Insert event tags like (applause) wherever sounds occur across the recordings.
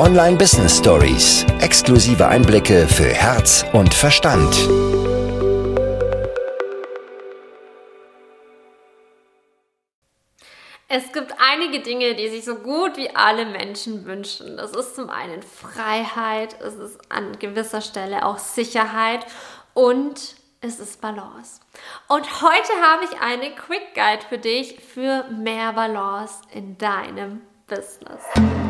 Online Business Stories. Exklusive Einblicke für Herz und Verstand. Es gibt einige Dinge, die sich so gut wie alle Menschen wünschen. Das ist zum einen Freiheit, es ist an gewisser Stelle auch Sicherheit und es ist Balance. Und heute habe ich eine Quick Guide für dich für mehr Balance in deinem Business.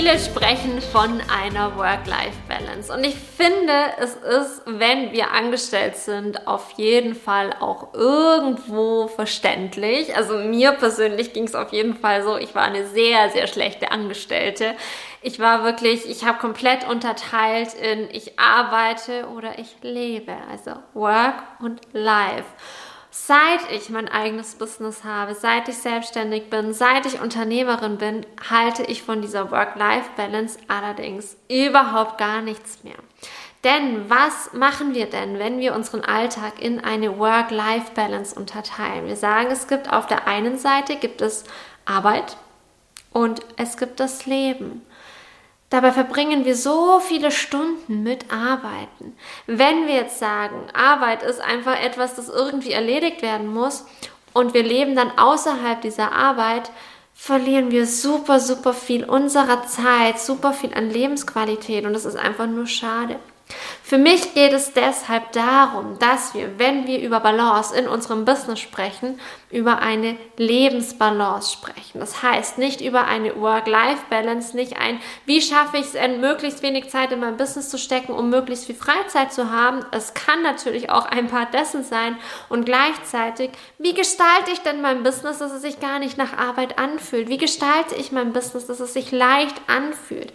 Viele sprechen von einer Work-Life-Balance. Und ich finde, es ist, wenn wir angestellt sind, auf jeden Fall auch irgendwo verständlich. Also mir persönlich ging es auf jeden Fall so, ich war eine sehr, sehr schlechte Angestellte. Ich war wirklich, ich habe komplett unterteilt in ich arbeite oder ich lebe. Also Work und Life seit ich mein eigenes Business habe, seit ich selbstständig bin, seit ich Unternehmerin bin, halte ich von dieser Work-Life-Balance allerdings überhaupt gar nichts mehr. Denn was machen wir denn, wenn wir unseren Alltag in eine Work-Life-Balance unterteilen? Wir sagen, es gibt auf der einen Seite gibt es Arbeit und es gibt das Leben. Dabei verbringen wir so viele Stunden mit Arbeiten. Wenn wir jetzt sagen, Arbeit ist einfach etwas, das irgendwie erledigt werden muss und wir leben dann außerhalb dieser Arbeit, verlieren wir super, super viel unserer Zeit, super viel an Lebensqualität und das ist einfach nur schade. Für mich geht es deshalb darum, dass wir, wenn wir über Balance in unserem Business sprechen, über eine Lebensbalance sprechen. Das heißt, nicht über eine Work-Life-Balance, nicht ein, wie schaffe ich es, möglichst wenig Zeit in mein Business zu stecken, um möglichst viel Freizeit zu haben. Es kann natürlich auch ein Part dessen sein und gleichzeitig, wie gestalte ich denn mein Business, dass es sich gar nicht nach Arbeit anfühlt? Wie gestalte ich mein Business, dass es sich leicht anfühlt?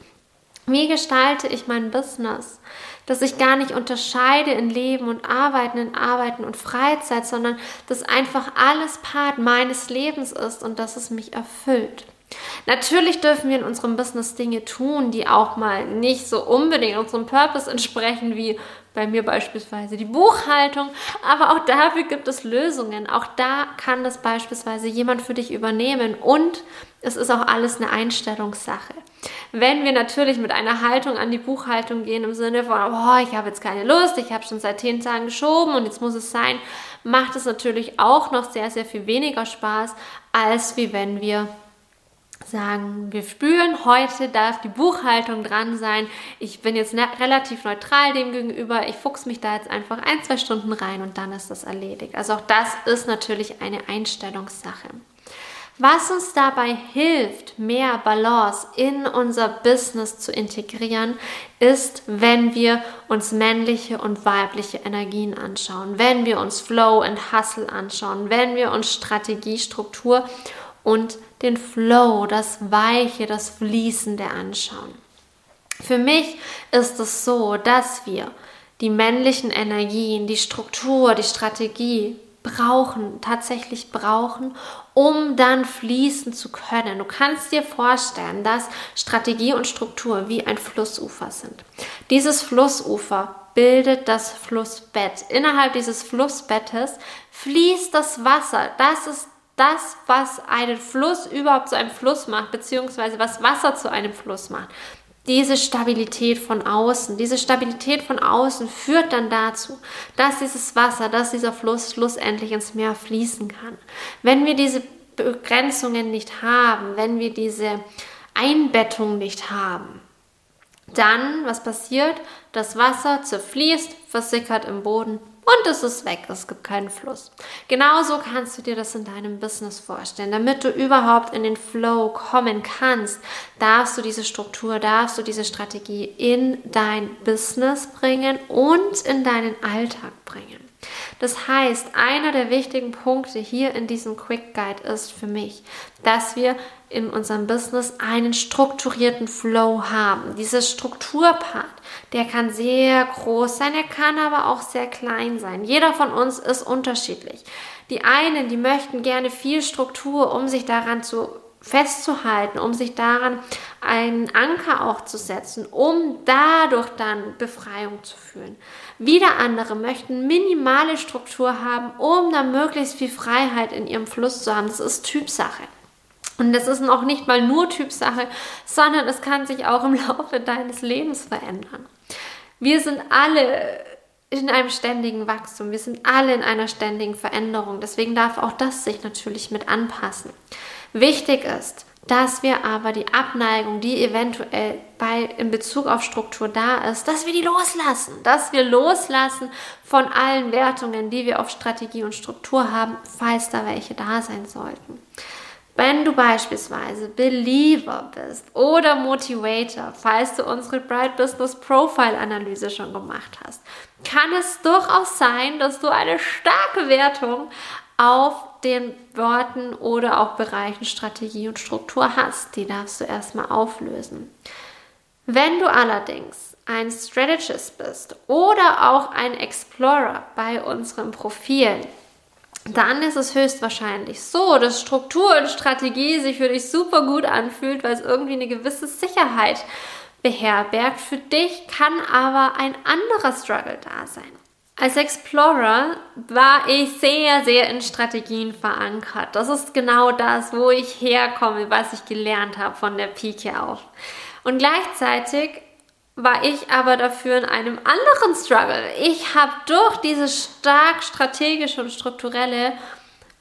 Wie gestalte ich mein Business? Dass ich gar nicht unterscheide in Leben und Arbeiten, in Arbeiten und Freizeit, sondern dass einfach alles Part meines Lebens ist und dass es mich erfüllt. Natürlich dürfen wir in unserem Business Dinge tun, die auch mal nicht so unbedingt unserem Purpose entsprechen, wie bei mir beispielsweise die Buchhaltung, aber auch dafür gibt es Lösungen. Auch da kann das beispielsweise jemand für dich übernehmen und es ist auch alles eine Einstellungssache. Wenn wir natürlich mit einer Haltung an die Buchhaltung gehen im Sinne von, oh, ich habe jetzt keine Lust, ich habe schon seit zehn Tagen geschoben und jetzt muss es sein, macht es natürlich auch noch sehr, sehr viel weniger Spaß, als wie wenn wir sagen, wir spüren, heute darf die Buchhaltung dran sein. Ich bin jetzt ne relativ neutral dem gegenüber. Ich fuchs mich da jetzt einfach ein, zwei Stunden rein und dann ist das erledigt. Also auch das ist natürlich eine Einstellungssache. Was uns dabei hilft, mehr Balance in unser Business zu integrieren, ist, wenn wir uns männliche und weibliche Energien anschauen, wenn wir uns Flow und Hustle anschauen, wenn wir uns Strategie, Struktur und den Flow, das Weiche, das Fließende anschauen. Für mich ist es so, dass wir die männlichen Energien, die Struktur, die Strategie brauchen, tatsächlich brauchen, um dann fließen zu können. Du kannst dir vorstellen, dass Strategie und Struktur wie ein Flussufer sind. Dieses Flussufer bildet das Flussbett. Innerhalb dieses Flussbettes fließt das Wasser. Das ist das, was einen Fluss überhaupt zu einem Fluss macht, beziehungsweise was Wasser zu einem Fluss macht. Diese Stabilität von außen, diese Stabilität von außen führt dann dazu, dass dieses Wasser, dass dieser Fluss schlussendlich ins Meer fließen kann. Wenn wir diese Begrenzungen nicht haben, wenn wir diese Einbettung nicht haben, dann, was passiert? Das Wasser zerfließt, versickert im Boden und es ist weg, es gibt keinen Fluss. Genauso kannst du dir das in deinem Business vorstellen. Damit du überhaupt in den Flow kommen kannst, darfst du diese Struktur, darfst du diese Strategie in dein Business bringen und in deinen Alltag bringen. Das heißt, einer der wichtigen Punkte hier in diesem Quick Guide ist für mich, dass wir in unserem Business einen strukturierten Flow haben. Dieser Strukturpart, der kann sehr groß sein, er kann aber auch sehr klein sein. Jeder von uns ist unterschiedlich. Die einen, die möchten gerne viel Struktur, um sich daran zu festzuhalten, um sich daran einen Anker auch zu setzen, um dadurch dann Befreiung zu fühlen. Wieder andere möchten minimale Struktur haben, um dann möglichst viel Freiheit in ihrem Fluss zu haben. Das ist Typsache. Und das ist auch nicht mal nur Typsache, sondern es kann sich auch im (laughs) Laufe deines Lebens verändern. Wir sind alle in einem ständigen Wachstum. Wir sind alle in einer ständigen Veränderung. Deswegen darf auch das sich natürlich mit anpassen. Wichtig ist, dass wir aber die Abneigung, die eventuell bei, in Bezug auf Struktur da ist, dass wir die loslassen, dass wir loslassen von allen Wertungen, die wir auf Strategie und Struktur haben, falls da welche da sein sollten. Wenn du beispielsweise Believer bist oder Motivator, falls du unsere Bright Business Profile Analyse schon gemacht hast, kann es durchaus sein, dass du eine starke Wertung auf den Worten oder auch Bereichen Strategie und Struktur hast. Die darfst du erstmal auflösen. Wenn du allerdings ein Strategist bist oder auch ein Explorer bei unserem Profil, dann ist es höchstwahrscheinlich so, dass Struktur und Strategie sich für dich super gut anfühlt, weil es irgendwie eine gewisse Sicherheit beherbergt. Für dich kann aber ein anderer Struggle da sein. Als Explorer war ich sehr, sehr in Strategien verankert. Das ist genau das, wo ich herkomme, was ich gelernt habe von der Pike auf. Und gleichzeitig war ich aber dafür in einem anderen Struggle. Ich habe durch dieses stark strategische und strukturelle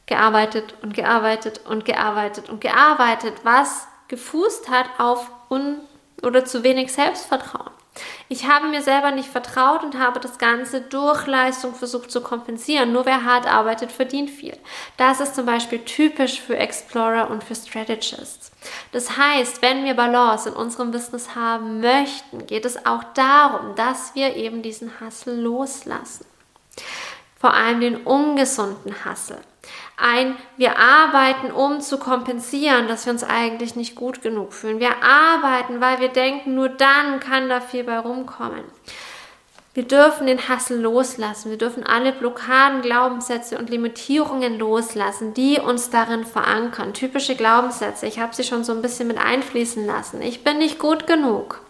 gearbeitet und gearbeitet und gearbeitet und gearbeitet, was gefußt hat auf un oder zu wenig Selbstvertrauen. Ich habe mir selber nicht vertraut und habe das Ganze durch Leistung versucht zu kompensieren. Nur wer hart arbeitet, verdient viel. Das ist zum Beispiel typisch für Explorer und für Strategists. Das heißt, wenn wir Balance in unserem Business haben möchten, geht es auch darum, dass wir eben diesen Hustle loslassen. Vor allem den ungesunden Hustle ein, wir arbeiten, um zu kompensieren, dass wir uns eigentlich nicht gut genug fühlen. Wir arbeiten, weil wir denken, nur dann kann da viel bei rumkommen. Wir dürfen den Hassel loslassen. Wir dürfen alle Blockaden, Glaubenssätze und Limitierungen loslassen, die uns darin verankern. Typische Glaubenssätze. Ich habe sie schon so ein bisschen mit einfließen lassen. Ich bin nicht gut genug.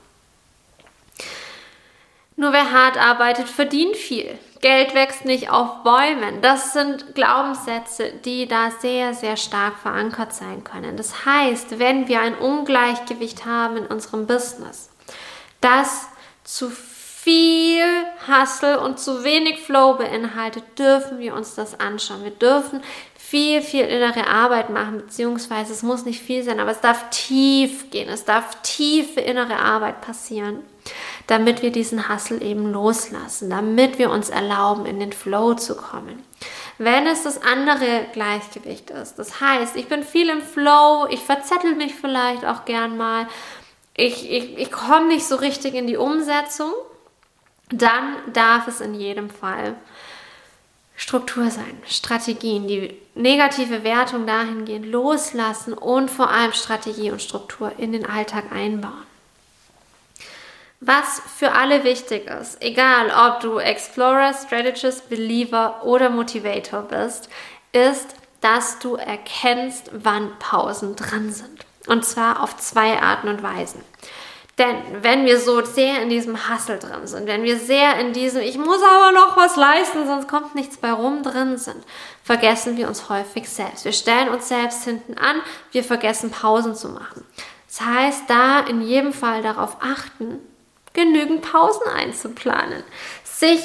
Nur wer hart arbeitet, verdient viel. Geld wächst nicht auf Bäumen. Das sind Glaubenssätze, die da sehr, sehr stark verankert sein können. Das heißt, wenn wir ein Ungleichgewicht haben in unserem Business, das zu viel Hustle und zu wenig Flow beinhaltet, dürfen wir uns das anschauen. Wir dürfen viel, viel innere Arbeit machen, beziehungsweise es muss nicht viel sein, aber es darf tief gehen. Es darf tiefe innere Arbeit passieren damit wir diesen Hassel eben loslassen, damit wir uns erlauben, in den Flow zu kommen. Wenn es das andere Gleichgewicht ist, das heißt, ich bin viel im Flow, ich verzettel mich vielleicht auch gern mal, ich, ich, ich komme nicht so richtig in die Umsetzung, dann darf es in jedem Fall Struktur sein, Strategien, die negative Wertung dahingehend loslassen und vor allem Strategie und Struktur in den Alltag einbauen. Was für alle wichtig ist, egal ob du Explorer, Strategist, Believer oder Motivator bist, ist, dass du erkennst, wann Pausen dran sind. Und zwar auf zwei Arten und Weisen. Denn wenn wir so sehr in diesem Hassel drin sind, wenn wir sehr in diesem Ich muss aber noch was leisten, sonst kommt nichts bei rum drin sind, vergessen wir uns häufig selbst. Wir stellen uns selbst hinten an, wir vergessen Pausen zu machen. Das heißt, da in jedem Fall darauf achten, genügend Pausen einzuplanen, sich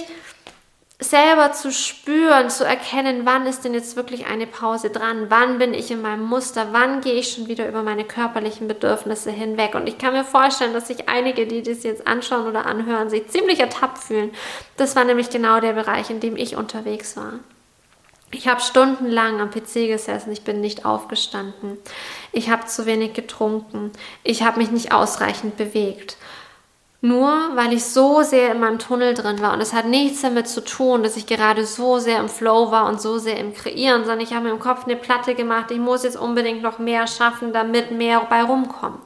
selber zu spüren, zu erkennen, wann ist denn jetzt wirklich eine Pause dran, wann bin ich in meinem Muster, wann gehe ich schon wieder über meine körperlichen Bedürfnisse hinweg. Und ich kann mir vorstellen, dass sich einige, die das jetzt anschauen oder anhören, sich ziemlich ertappt fühlen. Das war nämlich genau der Bereich, in dem ich unterwegs war. Ich habe stundenlang am PC gesessen, ich bin nicht aufgestanden. Ich habe zu wenig getrunken. Ich habe mich nicht ausreichend bewegt. Nur weil ich so sehr in meinem Tunnel drin war und es hat nichts damit zu tun, dass ich gerade so sehr im Flow war und so sehr im Kreieren, sondern ich habe mir im Kopf eine Platte gemacht, ich muss jetzt unbedingt noch mehr schaffen, damit mehr bei rumkommt.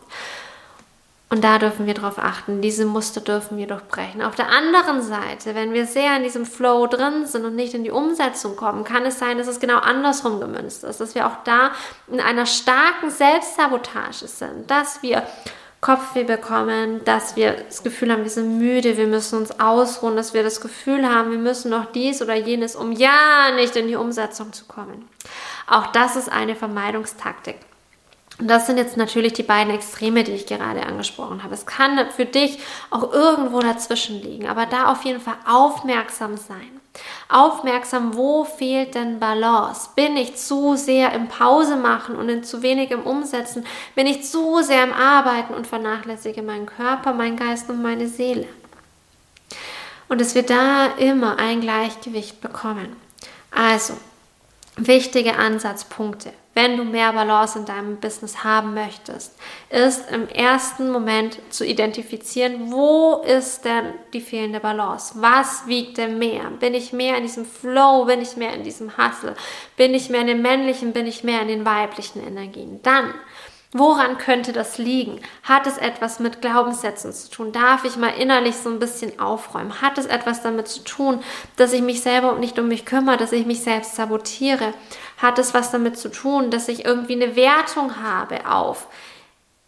Und da dürfen wir darauf achten, diese Muster dürfen wir durchbrechen. Auf der anderen Seite, wenn wir sehr in diesem Flow drin sind und nicht in die Umsetzung kommen, kann es sein, dass es genau andersrum gemünzt ist, dass wir auch da in einer starken Selbstsabotage sind, dass wir Kopfweh bekommen, dass wir das Gefühl haben, wir sind müde, wir müssen uns ausruhen, dass wir das Gefühl haben, wir müssen noch dies oder jenes, um ja nicht in die Umsetzung zu kommen. Auch das ist eine Vermeidungstaktik. Und das sind jetzt natürlich die beiden Extreme, die ich gerade angesprochen habe. Es kann für dich auch irgendwo dazwischen liegen, aber da auf jeden Fall aufmerksam sein. Aufmerksam, wo fehlt denn Balance? Bin ich zu sehr im Pause machen und in zu wenig im Umsetzen? Bin ich zu sehr im Arbeiten und vernachlässige meinen Körper, meinen Geist und meine Seele? Und dass wir da immer ein Gleichgewicht bekommen. Also, wichtige Ansatzpunkte wenn du mehr Balance in deinem Business haben möchtest, ist im ersten Moment zu identifizieren, wo ist denn die fehlende Balance? Was wiegt denn mehr? Bin ich mehr in diesem Flow? Bin ich mehr in diesem Hustle? Bin ich mehr in den männlichen? Bin ich mehr in den weiblichen Energien? Dann Woran könnte das liegen? Hat es etwas mit Glaubenssätzen zu tun? Darf ich mal innerlich so ein bisschen aufräumen? Hat es etwas damit zu tun, dass ich mich selber nicht um mich kümmere, dass ich mich selbst sabotiere? Hat es was damit zu tun, dass ich irgendwie eine Wertung habe auf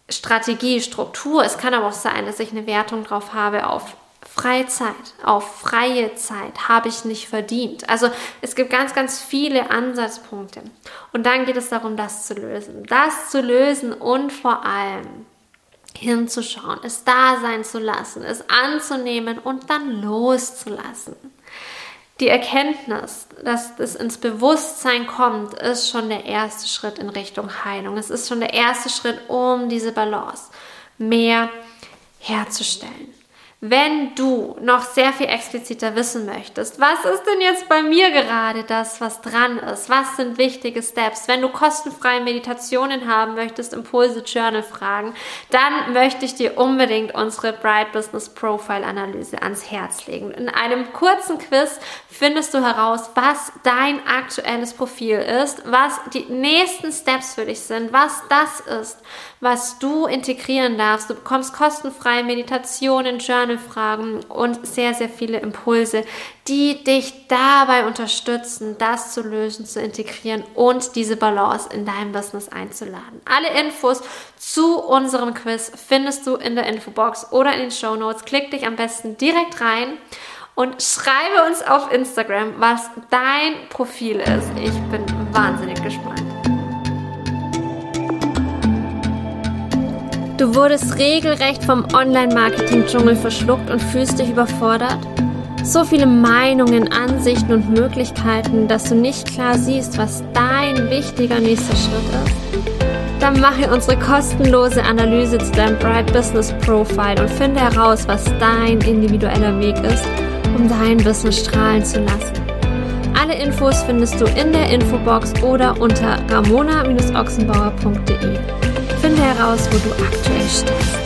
Strategie, Struktur? Es kann aber auch sein, dass ich eine Wertung drauf habe auf Freizeit, auf freie Zeit habe ich nicht verdient. Also es gibt ganz, ganz viele Ansatzpunkte. Und dann geht es darum, das zu lösen. Das zu lösen und vor allem hinzuschauen, es da sein zu lassen, es anzunehmen und dann loszulassen. Die Erkenntnis, dass es ins Bewusstsein kommt, ist schon der erste Schritt in Richtung Heilung. Es ist schon der erste Schritt, um diese Balance mehr herzustellen. Wenn du noch sehr viel expliziter wissen möchtest, was ist denn jetzt bei mir gerade das, was dran ist? Was sind wichtige Steps? Wenn du kostenfreie Meditationen haben möchtest, Impulse Journal Fragen, dann möchte ich dir unbedingt unsere Bright Business Profile Analyse ans Herz legen. In einem kurzen Quiz findest du heraus, was dein aktuelles Profil ist, was die nächsten Steps für dich sind, was das ist, was du integrieren darfst. Du bekommst kostenfreie Meditationen, Journal-Fragen und sehr, sehr viele Impulse, die dich dabei unterstützen, das zu lösen, zu integrieren und diese Balance in deinem Business einzuladen. Alle Infos zu unserem Quiz findest du in der Infobox oder in den Show Notes. Klick dich am besten direkt rein und schreibe uns auf Instagram, was dein Profil ist. Ich bin wahnsinnig gespannt. Du wurdest regelrecht vom Online-Marketing-Dschungel verschluckt und fühlst dich überfordert? So viele Meinungen, Ansichten und Möglichkeiten, dass du nicht klar siehst, was dein wichtiger nächster Schritt ist? Dann mache unsere kostenlose Analyse zu deinem Bright Business Profile und finde heraus, was dein individueller Weg ist, um dein Business strahlen zu lassen. Alle Infos findest du in der Infobox oder unter ramona-ochsenbauer.de. Heraus, wo du aktuell stehst.